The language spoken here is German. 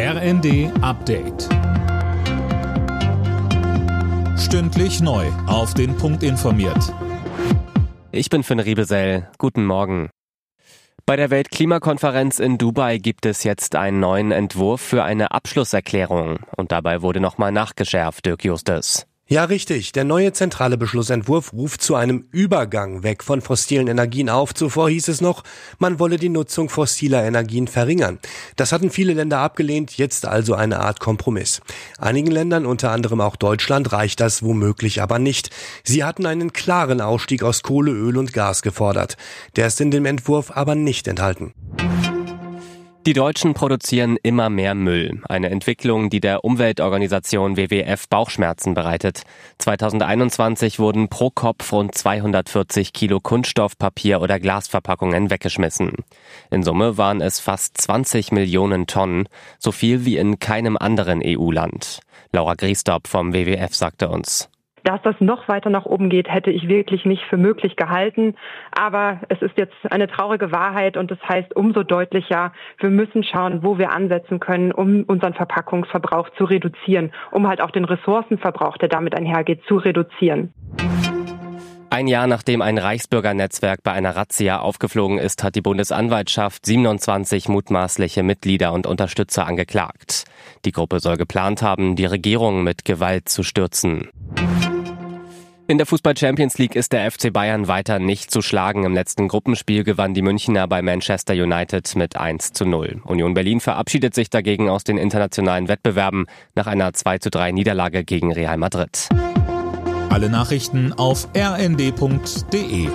RND Update. Stündlich neu. Auf den Punkt informiert. Ich bin Finn Riebesell. Guten Morgen. Bei der Weltklimakonferenz in Dubai gibt es jetzt einen neuen Entwurf für eine Abschlusserklärung. Und dabei wurde nochmal nachgeschärft, Dirk Justus. Ja, richtig. Der neue zentrale Beschlussentwurf ruft zu einem Übergang weg von fossilen Energien auf. Zuvor hieß es noch, man wolle die Nutzung fossiler Energien verringern. Das hatten viele Länder abgelehnt, jetzt also eine Art Kompromiss. Einigen Ländern, unter anderem auch Deutschland, reicht das womöglich aber nicht. Sie hatten einen klaren Ausstieg aus Kohle, Öl und Gas gefordert. Der ist in dem Entwurf aber nicht enthalten. Die Deutschen produzieren immer mehr Müll. Eine Entwicklung, die der Umweltorganisation WWF Bauchschmerzen bereitet. 2021 wurden pro Kopf rund 240 Kilo Kunststoff, Papier oder Glasverpackungen weggeschmissen. In Summe waren es fast 20 Millionen Tonnen, so viel wie in keinem anderen EU-Land. Laura Griesdorp vom WWF sagte uns. Dass das noch weiter nach oben geht, hätte ich wirklich nicht für möglich gehalten. Aber es ist jetzt eine traurige Wahrheit und das heißt umso deutlicher, wir müssen schauen, wo wir ansetzen können, um unseren Verpackungsverbrauch zu reduzieren, um halt auch den Ressourcenverbrauch, der damit einhergeht, zu reduzieren. Ein Jahr nachdem ein Reichsbürgernetzwerk bei einer Razzia aufgeflogen ist, hat die Bundesanwaltschaft 27 mutmaßliche Mitglieder und Unterstützer angeklagt. Die Gruppe soll geplant haben, die Regierung mit Gewalt zu stürzen. In der Fußball Champions League ist der FC Bayern weiter nicht zu schlagen. Im letzten Gruppenspiel gewann die Münchner bei Manchester United mit 1 zu 0. Union Berlin verabschiedet sich dagegen aus den internationalen Wettbewerben nach einer 2 zu 3 Niederlage gegen Real Madrid. Alle Nachrichten auf rnd.de